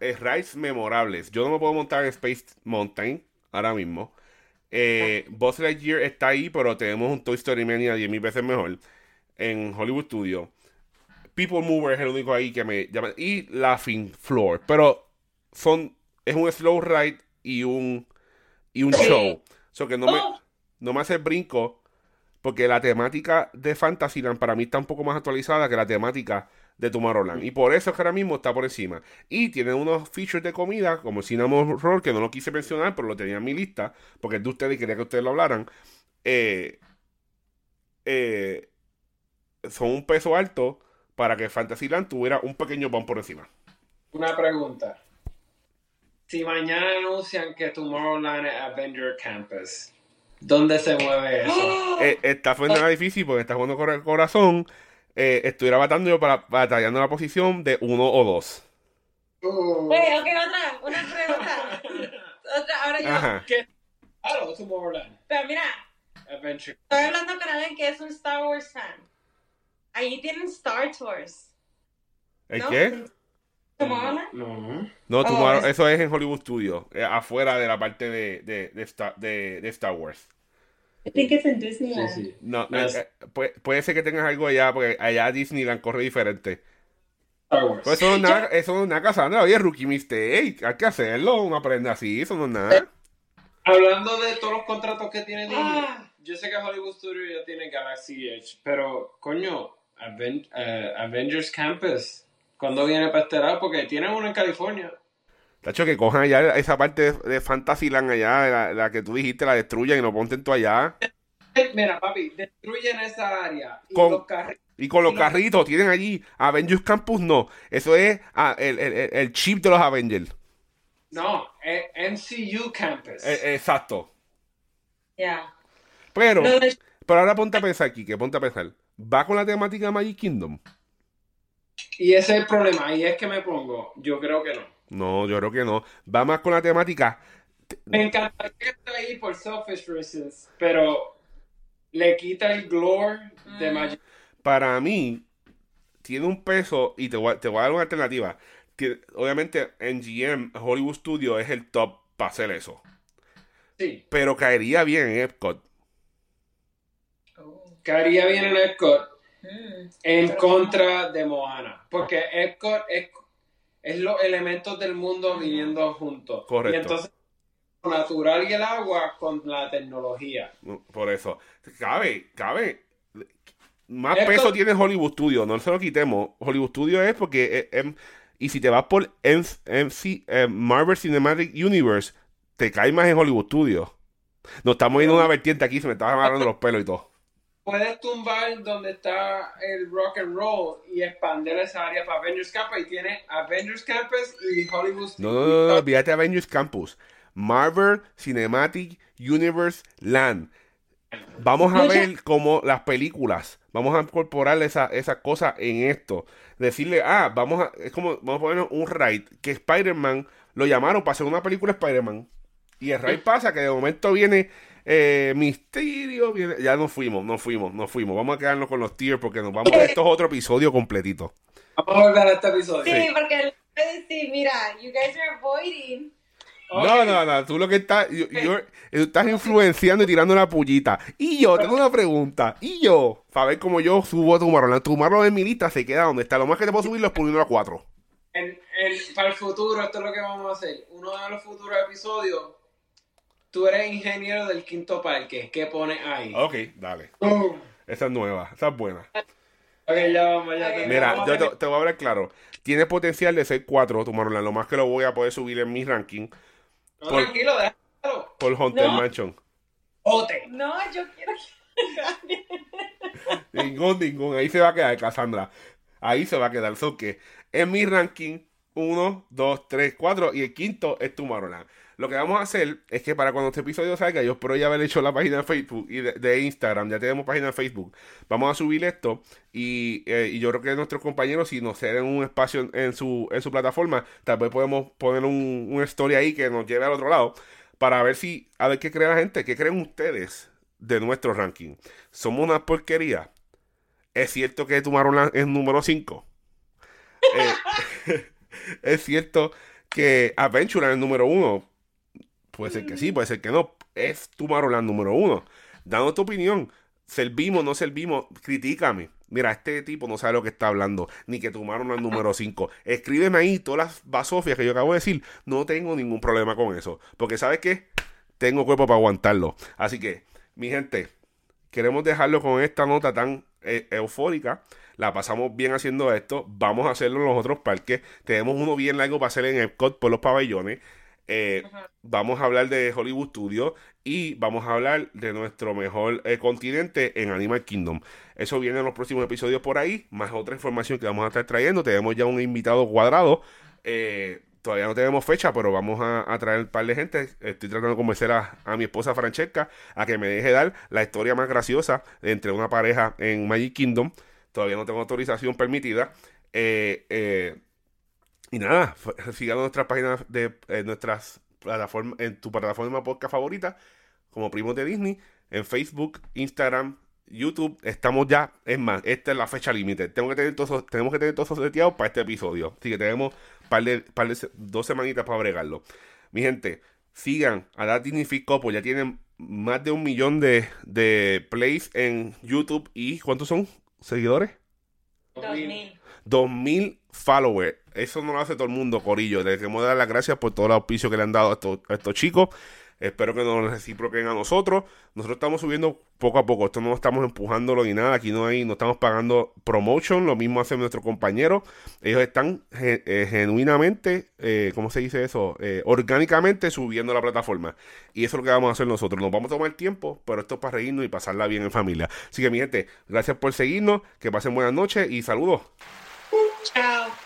eh, rides memorables. Yo no me puedo montar en Space Mountain ahora mismo. Eh, Buzz Lightyear está ahí, pero tenemos un Toy Story Mania 10.000 veces mejor en Hollywood Studio. People Mover es el único ahí que me llama. Y Laughing Floor. Pero son es un slow ride y un y un show. So que no me, Oh. no me hace brinco porque la temática de Fantasyland para mí está un poco más actualizada que la temática de Tomorrowland. Y por eso es que ahora mismo está por encima. Y tiene unos features de comida, como el Cinnamon Roll, que no lo quise mencionar, pero lo tenía en mi lista, porque es de ustedes y quería que ustedes lo hablaran. Eh, eh, son un peso alto para que Fantasyland tuviera un pequeño bump por encima. Una pregunta. Si mañana anuncian que Tomorrowland es Avenger Campus, ¿dónde se mueve eso? ¡Oh! Eh, está fue nada difícil porque está jugando con el corazón. Eh, estuviera batallando yo para batallando la posición de uno o dos. Uh, ok, otra, una pregunta. otra, ahora yo. Ajá. Claro, Tomorrowland. Pero mira, Adventure. estoy hablando con alguien que es un Star Wars fan. Allí tienen Star Tours. ¿El ¿no? qué? Tomorrowland. No. No, Oh, Tomorrow- es- eso es en Hollywood Studio, eh, afuera de la parte de, de, de Star, de, de Star Wars. I think it's in Disneyland. sí. No, No, eh, es- eh, puede, puede ser que tengas algo allá, porque allá Disneyland corre diferente. Star Wars. Pues eso no es nada, eso no es nada, Cassandra. Oye, Rookie Mistake, hay que hacerlo, uno aprende así, eso no es nada. Hablando de todos los contratos que tiene Disney, Ah. yo sé que Hollywood Studio ya tiene Galaxy Edge, pero coño, Aven- Avengers Campus, ¿cuándo viene para este lado? Porque tienen uno en California. Tacho, que cojan allá esa parte de, de Fantasyland allá, la, la que tú dijiste, la destruyan y lo ponten tú allá. Mira, papi, destruyen esa área y Con- los carritos. Y con los carritos, tienen allí Avengers Campus, no. Eso es ah, el, el- el- el chip de los Avengers. No, eh, MCU Campus. Eh, exacto. Yeah. Pero, No, pero ahora ponte a pensar, Kike, ponte a pensar. ¿Va con la temática de Magic Kingdom? Y ese es el problema, ahí es que me pongo. Yo creo que no. No, yo creo que no. Va más con la temática. Me encantaría que esté ahí por selfish reasons, pero le quita el glory de Mm. Magic. Para mí, tiene un peso, y te voy, a- te voy a dar una alternativa. Tiene- obviamente, NGM, Hollywood Studio, es el top para hacer eso. Sí, Pero caería bien en Epcot. Oh. caería bien en Epcot En Pero- contra de Moana, porque Epcot es, es los elementos del mundo viniendo juntos. Correcto. Y entonces, lo natural y el agua con la tecnología. No, Por eso. Cabe, cabe. Más Epcot- peso tiene Hollywood Studio, no se lo quitemos. Hollywood Studio es porque. eh, em, y si te vas por MC, eh, Marvel Cinematic Universe, te cae más en Hollywood Studio. Nos estamos yendo a una vertiente aquí, se me estaban agarrando los pelos y todo. Puedes tumbar donde está el rock and roll y expandir esa área para Avengers Campus y tiene Avengers Campus y Hollywood No, no, no, no, olvídate Avengers Campus. Marvel Cinematic Universe Land. Vamos a ver cómo las películas, vamos a incorporar esa- esas cosas en esto. Decirle, ah, vamos a, es como, vamos a poner un raid, que Spider-Man lo llamaron para hacer una película de Spider-Man. Y el raid pasa que de momento viene eh, Misterio, viene- ya nos fuimos, nos fuimos, nos fuimos. Vamos a quedarnos con los tiers porque nos vamos, esto es otro episodio completito. Vamos a volver a este episodio. Sí, porque voy a decir, mira, you guys are avoiding. No, no, no, tú lo que estás, yo- yo- tú estás influenciando y tirando la pullita. Y yo, tengo una pregunta. Y yo, para ver cómo yo subo a Tomorrowland. Tomorrowland en mi lista se queda donde está. Lo más que te puedo subir es poniendo a 4. En- en- para el futuro, esto es lo que vamos a hacer. Uno de los futuros episodios, tú eres ingeniero del quinto parque. ¿Qué pones ahí? Ok, dale. Boom. Esa es nueva, esa es buena. Ok, ya vamos, ya Ok. tenemos- Mira, vamos yo te, te voy a hablar claro. Tiene potencial de ser 4 Tomorrowland. Lo más que lo voy a poder subir en mi ranking. No, por- tranquilo, deja por Hunter No. Mansion. Ote. No, yo quiero que Ningún, ningún. Ahí se va a quedar, Cassandra. Ahí se va a quedar. So que en mi ranking, 1, 2, 3, 4 y el quinto es Tomorrowland. Lo que vamos a hacer es que para cuando este episodio salga, yo espero ya haber hecho la página de Facebook y de, Instagram. Ya tenemos página de Facebook. Vamos a subir esto y, eh, y yo creo que nuestros compañeros, si nos ceden un espacio en, su, en su plataforma, tal vez podemos poner un, una story ahí que nos lleve al otro lado para ver si, a ver qué cree la gente, qué creen ustedes de nuestro ranking. ¿Somos una porquería? ¿Es cierto que Tomorrowland es número 5? ¿Es cierto que Adventureland es número 1? Puede ser que sí, puede ser que no. Es Tomorrowland número 1. Dando tu opinión. ¿Servimos, no servimos? Critícame. Mira, este tipo no sabe lo que está hablando. Ni que Tomorrowland número 5. Escríbeme ahí todas las basofias que yo acabo de decir. No tengo ningún problema con eso. Porque ¿sabes qué? Tengo cuerpo para aguantarlo. Así que, mi gente, queremos dejarlo con esta nota tan eh, eufórica. La pasamos bien haciendo esto. Vamos a hacerlo en los otros parques. Tenemos uno bien largo para hacer en Epcot por los pabellones. Eh, vamos a hablar de Hollywood Studios y vamos a hablar de nuestro mejor eh, continente en Animal Kingdom. Eso viene en los próximos episodios por ahí, más otra información que vamos a estar trayendo. Tenemos ya un invitado cuadrado. Eh, todavía no tenemos fecha, pero vamos a, a traer un par de gente. Estoy tratando de convencer a, a mi esposa Francesca a que me deje dar la historia más graciosa entre una pareja en Magic Kingdom. Todavía no tengo autorización permitida. Eh, eh, y nada, sigan nuestras páginas de eh, nuestras plataformas, en tu plataforma podcast favorita, como Primos de Disney, en Facebook, Instagram, YouTube. Estamos ya, es más, esta es la fecha límite. Tengo que tener todos, tenemos que tener todos seteados para este episodio. Así que tenemos par de, par de dos semanitas para bregarlo. Mi gente, sigan a la Disney Fit Couple, ya tienen más de un millón de, de plays en YouTube. ¿Y cuántos son seguidores? 2000. 2000 followers. Eso no lo hace todo el mundo, Corillo. Le queremos dar las gracias por todo el auspicio que le han dado a estos, chicos. Espero que nos reciproquen a nosotros. Nosotros estamos subiendo poco a poco. Esto no estamos empujándolo ni nada. Aquí no hay, no estamos pagando promotion. Lo mismo hacen nuestros compañeros. Ellos están eh, genuinamente, eh, ¿cómo se dice eso? Eh, orgánicamente subiendo la plataforma. Y eso es lo que vamos a hacer nosotros. Nos vamos a tomar tiempo, pero esto es para reírnos y pasarla bien en familia. Así que mi gente, gracias por seguirnos. Que pasen buenas noches y saludos. Ciao.